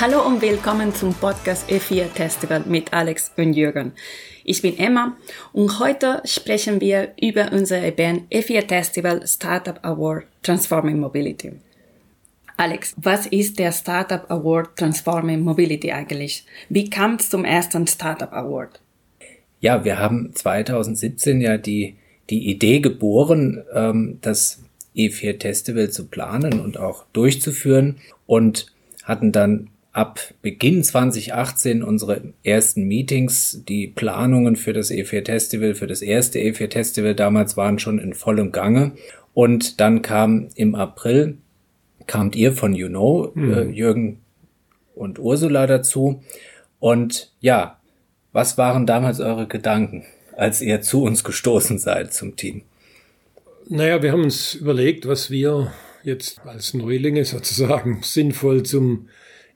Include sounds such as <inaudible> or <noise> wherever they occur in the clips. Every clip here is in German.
Hallo und willkommen zum Podcast E4 Festival mit Alex und Jürgen. Ich bin Emma und heute sprechen wir über unser Event E4 Festival Startup Award Transforming Mobility. Alex, was ist der Startup Award Transforming Mobility eigentlich? Wie kam es zum ersten Startup Award? Ja, wir haben 2017 ja die, die Idee geboren, ähm, das E4 Festival zu planen und auch durchzuführen und hatten dann ab Beginn 2018 unsere ersten Meetings. Die Planungen für das E4 Festival, für das erste E4 Festival damals waren schon in vollem Gange. Und dann kam im April, kamt ihr von You Know, mhm. äh, Jürgen und Ursula dazu. Und ja, was waren damals eure Gedanken, als ihr zu uns gestoßen seid zum Team? Naja, wir haben uns überlegt, was wir jetzt als Neulinge sozusagen <laughs> sinnvoll zum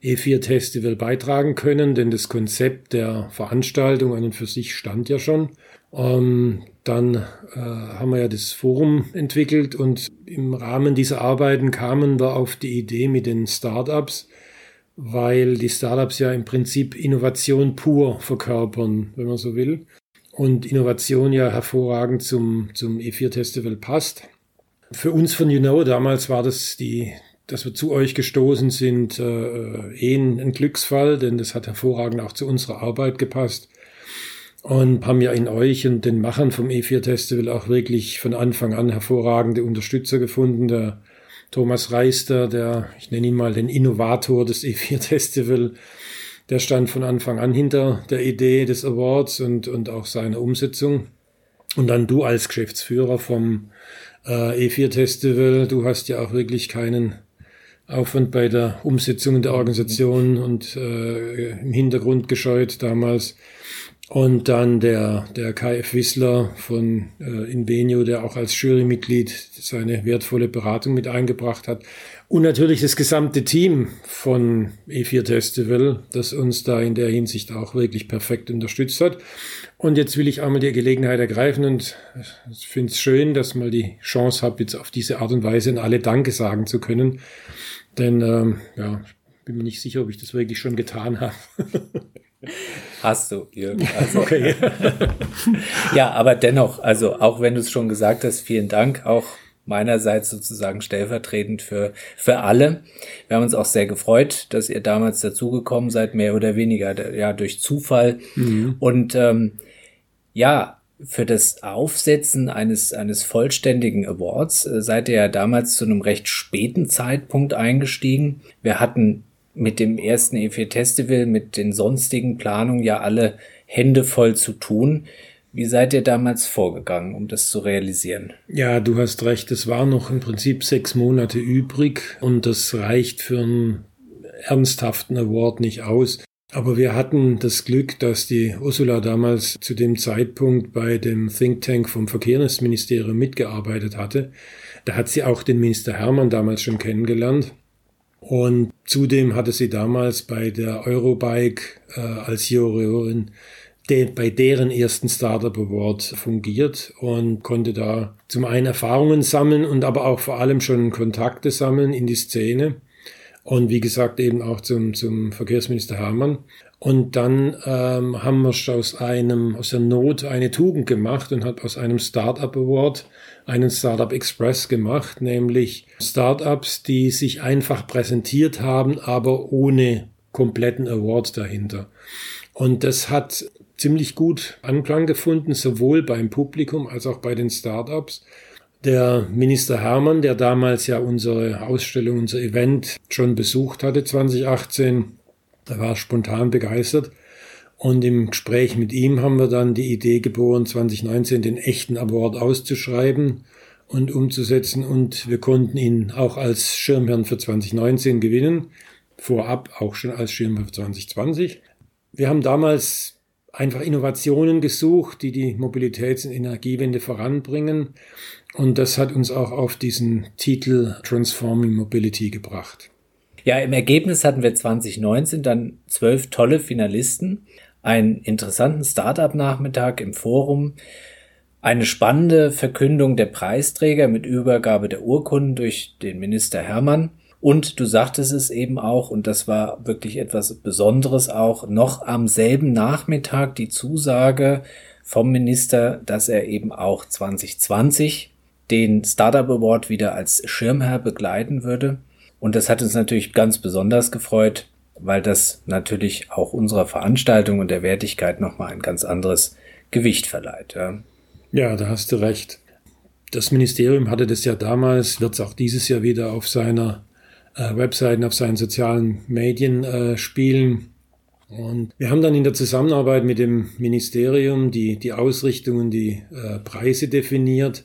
E4 Festival beitragen können, denn das Konzept der Veranstaltung an und für sich stand ja schon. Ähm, dann äh, haben wir ja das Forum entwickelt und im Rahmen dieser Arbeiten kamen wir auf die Idee mit den Startups, weil die Startups ja im Prinzip Innovation pur verkörpern, wenn man so will. Und Innovation ja hervorragend zum, zum E4 Festival passt. Für uns von You Know damals war das die, dass wir zu euch gestoßen sind, äh, eh ein, ein Glücksfall, denn das hat hervorragend auch zu unserer Arbeit gepasst. Und haben ja in euch und den Machern vom E4 Festival auch wirklich von Anfang an hervorragende Unterstützer gefunden. Der Thomas Reister, der, ich nenne ihn mal den Innovator des E4 Festival, der stand von Anfang an hinter der Idee des Awards und, und auch seiner Umsetzung. Und dann du als Geschäftsführer vom äh, E4 Festival, du hast ja auch wirklich keinen Aufwand bei der Umsetzung der Organisation und äh, im Hintergrund gescheut damals. Und dann der, der KF Wissler von äh, Invenio, der auch als Jurymitglied seine wertvolle Beratung mit eingebracht hat. Und natürlich das gesamte Team von E4 Festival, das uns da in der Hinsicht auch wirklich perfekt unterstützt hat. Und jetzt will ich einmal die Gelegenheit ergreifen und ich finde es schön, dass mal die Chance habe, jetzt auf diese Art und Weise in alle Danke sagen zu können. Denn ähm, ja, ich bin mir nicht sicher, ob ich das wirklich schon getan habe. <laughs> Hast du, Jürgen. Also, okay. <laughs> ja, aber dennoch, also auch wenn du es schon gesagt hast, vielen Dank auch meinerseits sozusagen stellvertretend für, für alle. Wir haben uns auch sehr gefreut, dass ihr damals dazugekommen seid, mehr oder weniger ja durch Zufall. Mhm. Und ähm, ja, für das Aufsetzen eines, eines vollständigen Awards äh, seid ihr ja damals zu einem recht späten Zeitpunkt eingestiegen. Wir hatten mit dem ersten E4 Festival, mit den sonstigen Planungen ja alle Hände voll zu tun. Wie seid ihr damals vorgegangen, um das zu realisieren? Ja, du hast recht. Es waren noch im Prinzip sechs Monate übrig und das reicht für einen ernsthaften Award nicht aus. Aber wir hatten das Glück, dass die Ursula damals zu dem Zeitpunkt bei dem Think Tank vom Verkehrsministerium mitgearbeitet hatte. Da hat sie auch den Minister Hermann damals schon kennengelernt. Und zudem hatte sie damals bei der Eurobike äh, als Jurorin de, bei deren ersten Startup Award fungiert und konnte da zum einen Erfahrungen sammeln und aber auch vor allem schon Kontakte sammeln in die Szene. Und wie gesagt, eben auch zum, zum Verkehrsminister Hermann. Und dann ähm, haben wir aus einem, aus der Not eine Tugend gemacht und hat aus einem Startup Award einen Startup Express gemacht, nämlich Startups, die sich einfach präsentiert haben, aber ohne kompletten Award dahinter. Und das hat ziemlich gut Anklang gefunden, sowohl beim Publikum als auch bei den Startups. Der Minister Hermann, der damals ja unsere Ausstellung, unser Event schon besucht hatte 2018, der war spontan begeistert. Und im Gespräch mit ihm haben wir dann die Idee geboren, 2019 den echten Award auszuschreiben und umzusetzen. Und wir konnten ihn auch als Schirmherrn für 2019 gewinnen. Vorab auch schon als Schirmherr für 2020. Wir haben damals einfach Innovationen gesucht, die die Mobilitäts- und Energiewende voranbringen. Und das hat uns auch auf diesen Titel Transforming Mobility gebracht. Ja, im Ergebnis hatten wir 2019 dann zwölf tolle Finalisten, einen interessanten Startup-Nachmittag im Forum, eine spannende Verkündung der Preisträger mit Übergabe der Urkunden durch den Minister Hermann Und du sagtest es eben auch, und das war wirklich etwas Besonderes auch, noch am selben Nachmittag die Zusage vom Minister, dass er eben auch 2020 den Startup Award wieder als Schirmherr begleiten würde. Und das hat uns natürlich ganz besonders gefreut, weil das natürlich auch unserer Veranstaltung und der Wertigkeit nochmal ein ganz anderes Gewicht verleiht. Ja. ja, da hast du recht. Das Ministerium hatte das ja damals, wird es auch dieses Jahr wieder auf seiner äh, Webseiten, auf seinen sozialen Medien äh, spielen. Und wir haben dann in der Zusammenarbeit mit dem Ministerium die, die Ausrichtungen, die äh, Preise definiert.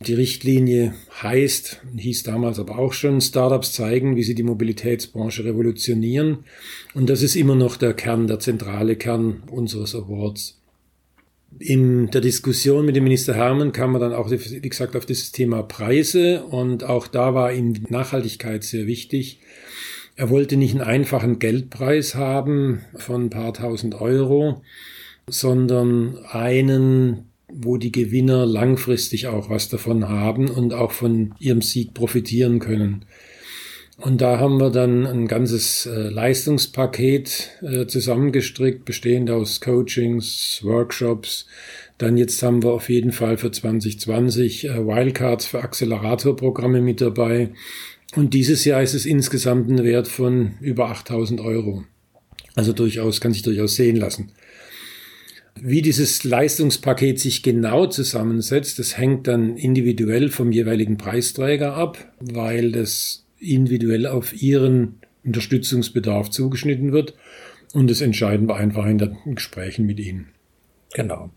Die Richtlinie heißt, hieß damals aber auch schon, Startups zeigen, wie sie die Mobilitätsbranche revolutionieren. Und das ist immer noch der Kern, der zentrale Kern unseres Awards. In der Diskussion mit dem Minister Hermann kam man dann auch, wie gesagt, auf das Thema Preise und auch da war ihm Nachhaltigkeit sehr wichtig. Er wollte nicht einen einfachen Geldpreis haben von ein paar tausend Euro, sondern einen, wo die Gewinner langfristig auch was davon haben und auch von ihrem Sieg profitieren können. Und da haben wir dann ein ganzes äh, Leistungspaket äh, zusammengestrickt, bestehend aus Coachings, Workshops. Dann jetzt haben wir auf jeden Fall für 2020 äh, Wildcards für Acceleratorprogramme mit dabei. Und dieses Jahr ist es insgesamt ein Wert von über 8000 Euro. Also durchaus, kann sich durchaus sehen lassen. Wie dieses Leistungspaket sich genau zusammensetzt, das hängt dann individuell vom jeweiligen Preisträger ab, weil das individuell auf ihren Unterstützungsbedarf zugeschnitten wird. Und das entscheiden wir einfach in den Gesprächen mit ihnen. Genau.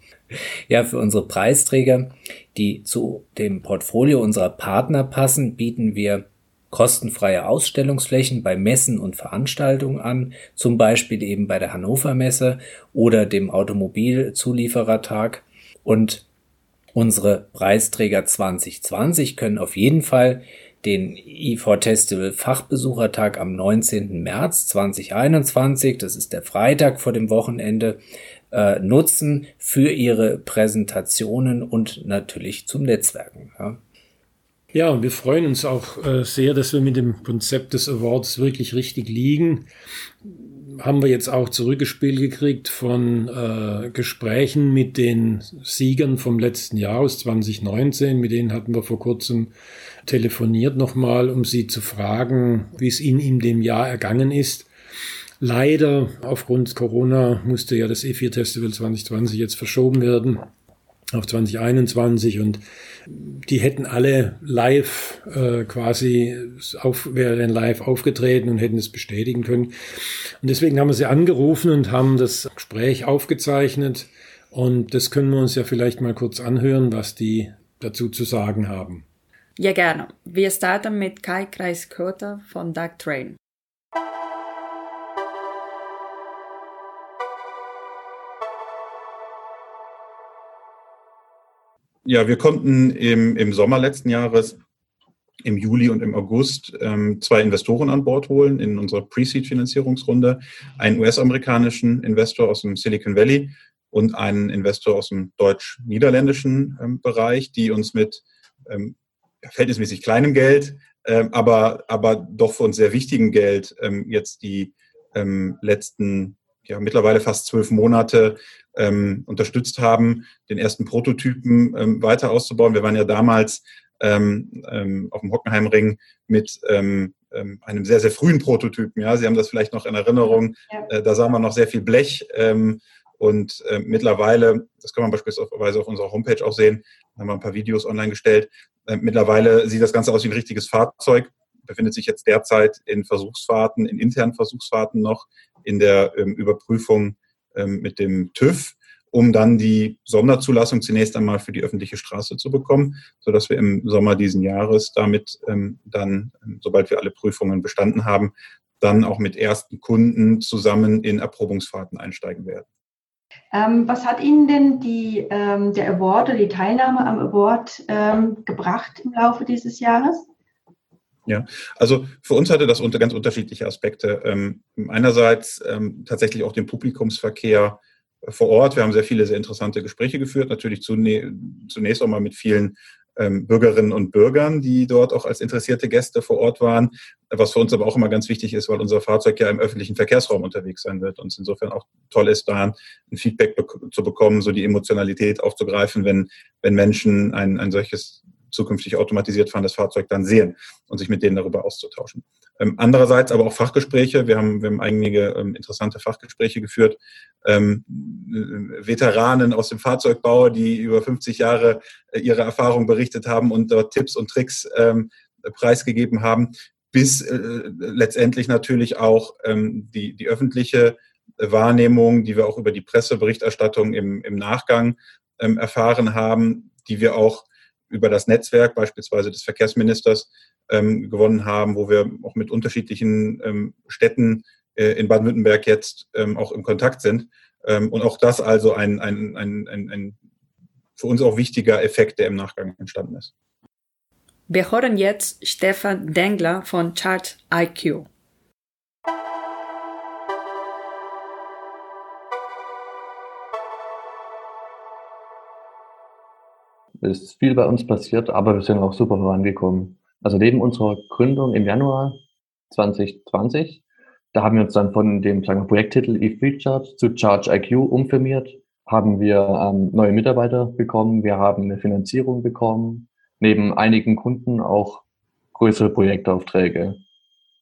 Ja, für unsere Preisträger, die zu dem Portfolio unserer Partner passen, bieten wir kostenfreie Ausstellungsflächen bei Messen und Veranstaltungen an, zum Beispiel eben bei der Hannover Messe oder dem Automobilzulieferertag. Und unsere Preisträger 2020 können auf jeden Fall den E4 Festival Fachbesuchertag am 19. März 2021, das ist der Freitag vor dem Wochenende, äh, nutzen für ihre Präsentationen und natürlich zum Netzwerken. Ja. Ja, wir freuen uns auch äh, sehr, dass wir mit dem Konzept des Awards wirklich richtig liegen. Haben wir jetzt auch zurückgespielt gekriegt von äh, Gesprächen mit den Siegern vom letzten Jahr aus 2019. Mit denen hatten wir vor kurzem telefoniert nochmal, um sie zu fragen, wie es ihnen in dem Jahr ergangen ist. Leider aufgrund Corona musste ja das E4 Festival 2020 jetzt verschoben werden auf 2021 und die hätten alle live äh, quasi auf, wären live aufgetreten und hätten es bestätigen können. Und deswegen haben wir sie angerufen und haben das Gespräch aufgezeichnet und das können wir uns ja vielleicht mal kurz anhören, was die dazu zu sagen haben. Ja, gerne. Wir starten mit Kai Kreisköter von Dark Train. Ja, wir konnten im, im Sommer letzten Jahres, im Juli und im August, ähm, zwei Investoren an Bord holen in unserer Pre-Seed-Finanzierungsrunde. Einen US-amerikanischen Investor aus dem Silicon Valley und einen Investor aus dem deutsch-niederländischen ähm, Bereich, die uns mit ähm, verhältnismäßig kleinem Geld, ähm, aber, aber doch für uns sehr wichtigem Geld ähm, jetzt die ähm, letzten, ja, mittlerweile fast zwölf Monate ähm, unterstützt haben, den ersten Prototypen ähm, weiter auszubauen. Wir waren ja damals ähm, ähm, auf dem Hockenheimring mit ähm, ähm, einem sehr, sehr frühen Prototypen. Ja, Sie haben das vielleicht noch in Erinnerung. Ja. Äh, da sah man noch sehr viel Blech. Ähm, und äh, mittlerweile, das kann man beispielsweise auf unserer Homepage auch sehen, haben wir ein paar Videos online gestellt. Äh, mittlerweile sieht das Ganze aus wie ein richtiges Fahrzeug, befindet sich jetzt derzeit in Versuchsfahrten, in internen Versuchsfahrten noch, in der ähm, Überprüfung ähm, mit dem TÜV, um dann die Sonderzulassung zunächst einmal für die öffentliche Straße zu bekommen, sodass wir im Sommer diesen Jahres damit ähm, dann, ähm, sobald wir alle Prüfungen bestanden haben, dann auch mit ersten Kunden zusammen in Erprobungsfahrten einsteigen werden. Ähm, was hat Ihnen denn die, ähm, der Award oder die Teilnahme am Award ähm, gebracht im Laufe dieses Jahres? Ja, also für uns hatte das unter ganz unterschiedliche Aspekte. Ähm, einerseits ähm, tatsächlich auch den Publikumsverkehr vor Ort. Wir haben sehr viele sehr interessante Gespräche geführt, natürlich zunächst auch mal mit vielen ähm, Bürgerinnen und Bürgern, die dort auch als interessierte Gäste vor Ort waren, was für uns aber auch immer ganz wichtig ist, weil unser Fahrzeug ja im öffentlichen Verkehrsraum unterwegs sein wird und es insofern auch toll ist, da ein Feedback zu bekommen, so die Emotionalität aufzugreifen, wenn, wenn Menschen ein, ein solches zukünftig automatisiert fahrendes Fahrzeug dann sehen und sich mit denen darüber auszutauschen. Ähm, andererseits aber auch Fachgespräche. Wir haben, wir haben einige ähm, interessante Fachgespräche geführt. Ähm, Veteranen aus dem Fahrzeugbau, die über 50 Jahre äh, ihre Erfahrung berichtet haben und dort Tipps und Tricks ähm, preisgegeben haben, bis äh, letztendlich natürlich auch ähm, die, die öffentliche Wahrnehmung, die wir auch über die Presseberichterstattung im, im Nachgang ähm, erfahren haben, die wir auch über das Netzwerk beispielsweise des Verkehrsministers ähm, gewonnen haben, wo wir auch mit unterschiedlichen ähm, Städten äh, in Baden-Württemberg jetzt ähm, auch im Kontakt sind. Ähm, und auch das also ein, ein, ein, ein, ein für uns auch wichtiger Effekt, der im Nachgang entstanden ist. Wir hören jetzt Stefan Dengler von Chart IQ. Ist viel bei uns passiert, aber wir sind auch super vorangekommen. Also neben unserer Gründung im Januar 2020, da haben wir uns dann von dem sagen wir, Projekttitel eFreeCharge zu Charge IQ umfirmiert, haben wir ähm, neue Mitarbeiter bekommen, wir haben eine Finanzierung bekommen, neben einigen Kunden auch größere Projektaufträge.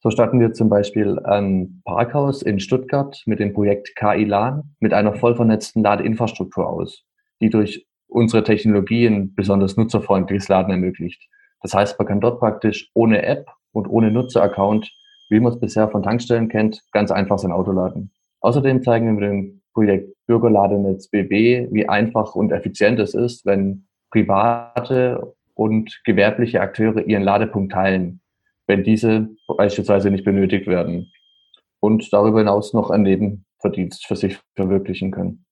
So starten wir zum Beispiel ein Parkhaus in Stuttgart mit dem Projekt KI LAN mit einer voll vernetzten Ladeinfrastruktur aus, die durch unsere Technologie ein besonders nutzerfreundliches Laden ermöglicht. Das heißt, man kann dort praktisch ohne App und ohne Nutzeraccount, wie man es bisher von Tankstellen kennt, ganz einfach sein Auto laden. Außerdem zeigen wir mit dem Projekt Bürgerladenetz BB, wie einfach und effizient es ist, wenn private und gewerbliche Akteure ihren Ladepunkt teilen, wenn diese beispielsweise nicht benötigt werden und darüber hinaus noch ein Nebenverdienst für sich verwirklichen können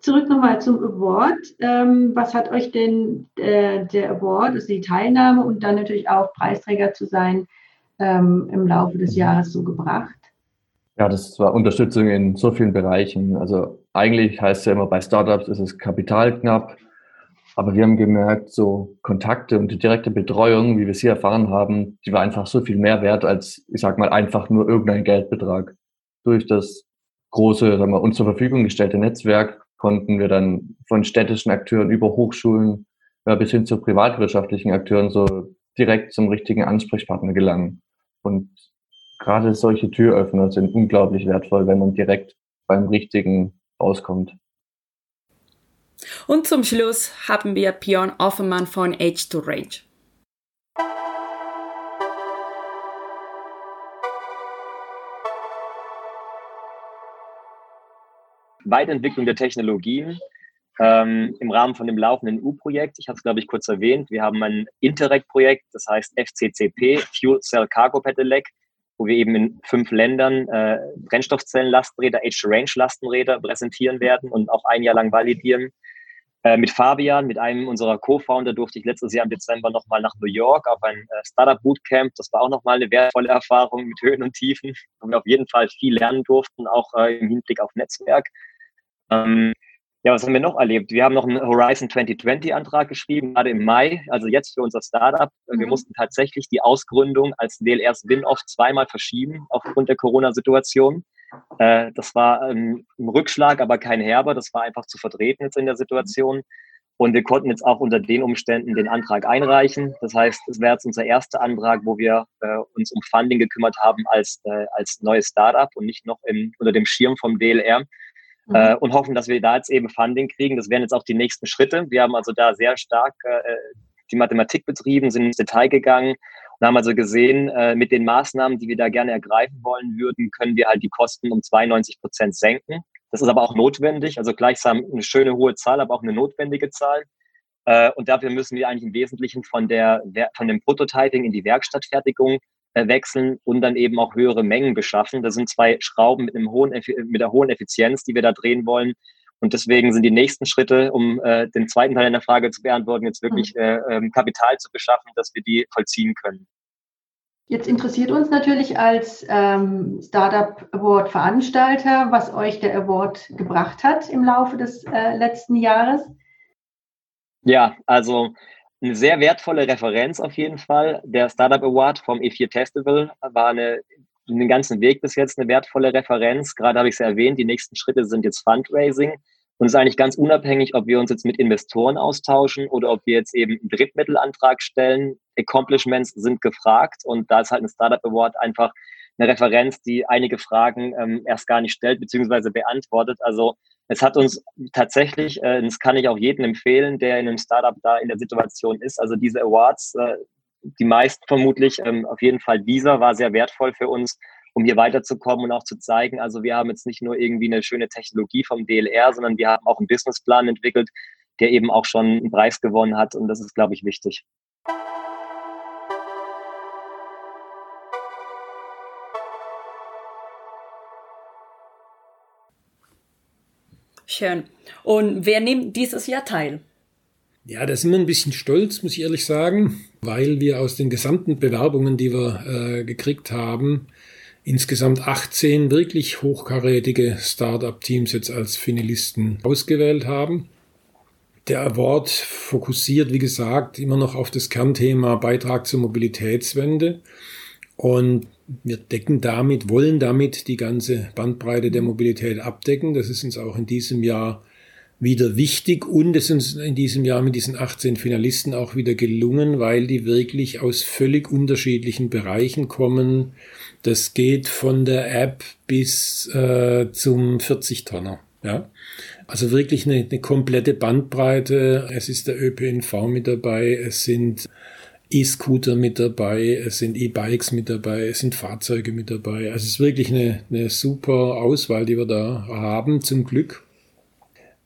zurück nochmal zum Award. Ähm, was hat euch denn äh, der Award, also die Teilnahme und dann natürlich auch Preisträger zu sein, ähm, im Laufe des Jahres so gebracht? Ja, das war Unterstützung in so vielen Bereichen. Also eigentlich heißt es ja immer, bei Startups ist es kapitalknapp. Aber wir haben gemerkt, so Kontakte und die direkte Betreuung, wie wir sie erfahren haben, die war einfach so viel mehr wert als, ich sag mal, einfach nur irgendein Geldbetrag. Durch das große, sagen wir, uns zur Verfügung gestellte Netzwerk konnten wir dann von städtischen Akteuren über Hochschulen ja, bis hin zu privatwirtschaftlichen Akteuren so direkt zum richtigen Ansprechpartner gelangen. Und gerade solche Türöffner sind unglaublich wertvoll, wenn man direkt beim Richtigen rauskommt. Und zum Schluss haben wir Björn Offenmann von Age to Rage. Weiterentwicklung der Technologien ähm, im Rahmen von dem laufenden U-Projekt. Ich habe es, glaube ich, kurz erwähnt. Wir haben ein Interreg-Projekt, das heißt FCCP, Fuel Cell Cargo Pedelec, wo wir eben in fünf Ländern äh, Brennstoffzellen-Lastenräder, Age-Range-Lastenräder präsentieren werden und auch ein Jahr lang validieren. Äh, mit Fabian, mit einem unserer Co-Founder, durfte ich letztes Jahr im Dezember nochmal nach New York auf ein äh, Startup Bootcamp. Das war auch nochmal eine wertvolle Erfahrung mit Höhen und Tiefen, wo wir auf jeden Fall viel lernen durften, auch äh, im Hinblick auf Netzwerk. Ähm, ja, was haben wir noch erlebt? Wir haben noch einen Horizon 2020 Antrag geschrieben, gerade im Mai, also jetzt für unser Startup. Wir mhm. mussten tatsächlich die Ausgründung als DLR Spin-off zweimal verschieben aufgrund der Corona-Situation. Äh, das war ein, ein Rückschlag, aber kein herber. Das war einfach zu vertreten jetzt in der Situation. Und wir konnten jetzt auch unter den Umständen den Antrag einreichen. Das heißt, es wäre jetzt unser erster Antrag, wo wir äh, uns um Funding gekümmert haben als, äh, als neues Startup und nicht noch im, unter dem Schirm vom DLR mhm. äh, und hoffen, dass wir da jetzt eben Funding kriegen. Das wären jetzt auch die nächsten Schritte. Wir haben also da sehr stark äh, die Mathematik betrieben, sind ins Detail gegangen und haben also gesehen, äh, mit den Maßnahmen, die wir da gerne ergreifen wollen würden, können wir halt die Kosten um 92 Prozent senken. Das ist aber auch notwendig, also gleichsam eine schöne hohe Zahl, aber auch eine notwendige Zahl. Äh, und dafür müssen wir eigentlich im Wesentlichen von, der, von dem Prototyping in die Werkstattfertigung äh, wechseln und dann eben auch höhere Mengen beschaffen. Das sind zwei Schrauben mit, einem hohen, mit einer hohen Effizienz, die wir da drehen wollen. Und deswegen sind die nächsten Schritte, um äh, den zweiten Teil der Frage zu beantworten, jetzt wirklich mhm. äh, ähm, Kapital zu beschaffen, dass wir die vollziehen können. Jetzt interessiert uns natürlich als ähm, Startup Award Veranstalter, was euch der Award gebracht hat im Laufe des äh, letzten Jahres. Ja, also eine sehr wertvolle Referenz auf jeden Fall. Der Startup Award vom E4 Festival war eine, den ganzen Weg bis jetzt eine wertvolle Referenz. Gerade habe ich es erwähnt, die nächsten Schritte sind jetzt Fundraising. Und es ist eigentlich ganz unabhängig, ob wir uns jetzt mit Investoren austauschen oder ob wir jetzt eben einen Drittmittelantrag stellen. Accomplishments sind gefragt und da ist halt ein Startup Award einfach eine Referenz, die einige Fragen ähm, erst gar nicht stellt beziehungsweise beantwortet. Also es hat uns tatsächlich, äh, das kann ich auch jedem empfehlen, der in einem Startup da in der Situation ist. Also diese Awards, äh, die meisten vermutlich, ähm, auf jeden Fall dieser war sehr wertvoll für uns, um hier weiterzukommen und auch zu zeigen, also wir haben jetzt nicht nur irgendwie eine schöne Technologie vom DLR, sondern wir haben auch einen Businessplan entwickelt, der eben auch schon einen Preis gewonnen hat und das ist, glaube ich, wichtig. Schön. Und wer nimmt dieses Jahr teil? Ja, da sind wir ein bisschen stolz, muss ich ehrlich sagen, weil wir aus den gesamten Bewerbungen, die wir äh, gekriegt haben, insgesamt 18 wirklich hochkarätige Startup-Teams jetzt als Finalisten ausgewählt haben. Der Award fokussiert, wie gesagt, immer noch auf das Kernthema Beitrag zur Mobilitätswende. Und wir decken damit, wollen damit die ganze Bandbreite der Mobilität abdecken. Das ist uns auch in diesem Jahr wieder wichtig und es ist uns in diesem Jahr mit diesen 18 Finalisten auch wieder gelungen, weil die wirklich aus völlig unterschiedlichen Bereichen kommen. Das geht von der App bis äh, zum 40-Tonner. Ja? Also wirklich eine, eine komplette Bandbreite. Es ist der ÖPNV mit dabei, es sind E-Scooter mit dabei, es sind E-Bikes mit dabei, es sind Fahrzeuge mit dabei. Also es ist wirklich eine, eine super Auswahl, die wir da haben, zum Glück.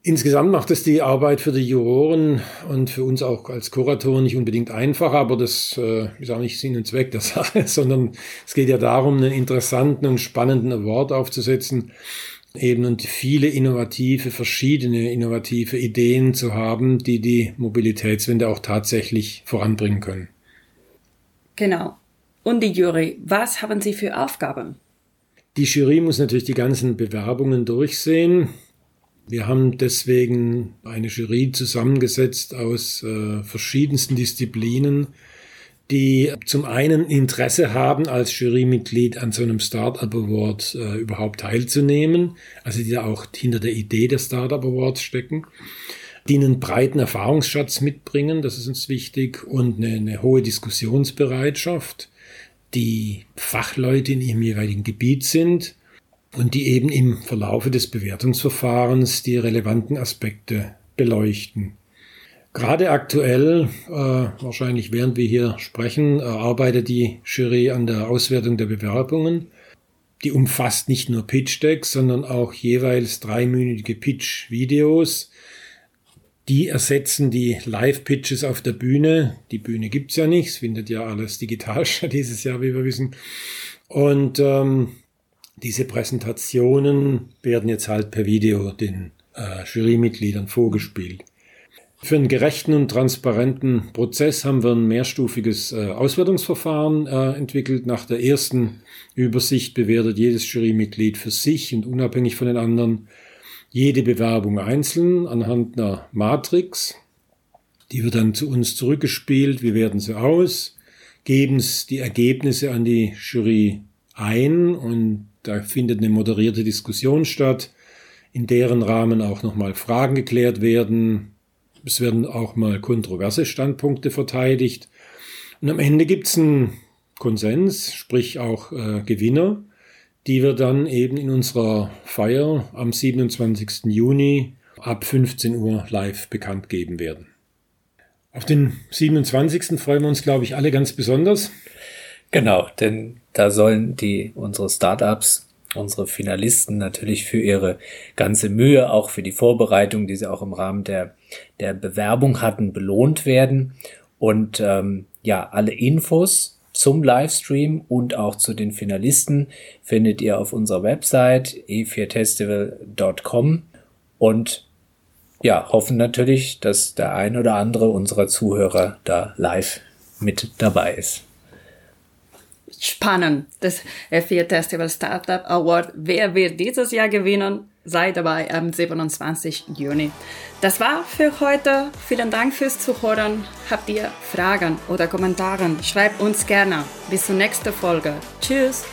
Insgesamt macht es die Arbeit für die Juroren und für uns auch als Kuratoren nicht unbedingt einfacher, aber das äh, ist auch nicht Sinn und Zweck der Sache, <laughs> sondern es geht ja darum, einen interessanten und spannenden Award aufzusetzen, eben und viele innovative, verschiedene innovative Ideen zu haben, die die Mobilitätswende auch tatsächlich voranbringen können. Genau. Und die Jury, was haben Sie für Aufgaben? Die Jury muss natürlich die ganzen Bewerbungen durchsehen. Wir haben deswegen eine Jury zusammengesetzt aus äh, verschiedensten Disziplinen, die zum einen Interesse haben, als Jurymitglied an so einem Startup Award äh, überhaupt teilzunehmen, also die da auch hinter der Idee der Startup Awards stecken, die einen breiten Erfahrungsschatz mitbringen, das ist uns wichtig, und eine, eine hohe Diskussionsbereitschaft, die Fachleute in ihrem jeweiligen Gebiet sind und die eben im Verlaufe des Bewertungsverfahrens die relevanten Aspekte beleuchten. Gerade aktuell, äh, wahrscheinlich während wir hier sprechen, äh, arbeitet die Jury an der Auswertung der Bewerbungen. Die umfasst nicht nur Pitch-Decks, sondern auch jeweils dreiminütige Pitch-Videos. Die ersetzen die Live-Pitches auf der Bühne. Die Bühne gibt's ja nicht, es findet ja alles digital <laughs> statt dieses Jahr, wie wir wissen. Und ähm, diese Präsentationen werden jetzt halt per Video den äh, Jurymitgliedern vorgespielt. Für einen gerechten und transparenten Prozess haben wir ein mehrstufiges äh, Auswertungsverfahren äh, entwickelt. Nach der ersten Übersicht bewertet jedes Jurymitglied für sich und unabhängig von den anderen jede Bewerbung einzeln anhand einer Matrix. Die wird dann zu uns zurückgespielt. Wir werten sie aus, geben die Ergebnisse an die Jury ein und da findet eine moderierte Diskussion statt, in deren Rahmen auch nochmal Fragen geklärt werden. Es werden auch mal kontroverse Standpunkte verteidigt. Und am Ende gibt es einen Konsens, sprich auch äh, Gewinner, die wir dann eben in unserer Feier am 27. Juni ab 15 Uhr live bekannt geben werden. Auf den 27. freuen wir uns, glaube ich, alle ganz besonders. Genau, denn da sollen die unsere Startups, unsere Finalisten natürlich für ihre ganze Mühe, auch für die Vorbereitung, die sie auch im Rahmen der, der Bewerbung hatten, belohnt werden. Und ähm, ja, alle Infos zum Livestream und auch zu den Finalisten findet ihr auf unserer Website e4festival.com und ja, hoffen natürlich, dass der ein oder andere unserer Zuhörer da live mit dabei ist. Spannend. Das F4 Festival Startup Award. Wer wird dieses Jahr gewinnen? Sei dabei am 27. Juni. Das war für heute. Vielen Dank fürs Zuhören. Habt ihr Fragen oder Kommentare? Schreibt uns gerne. Bis zur nächsten Folge. Tschüss.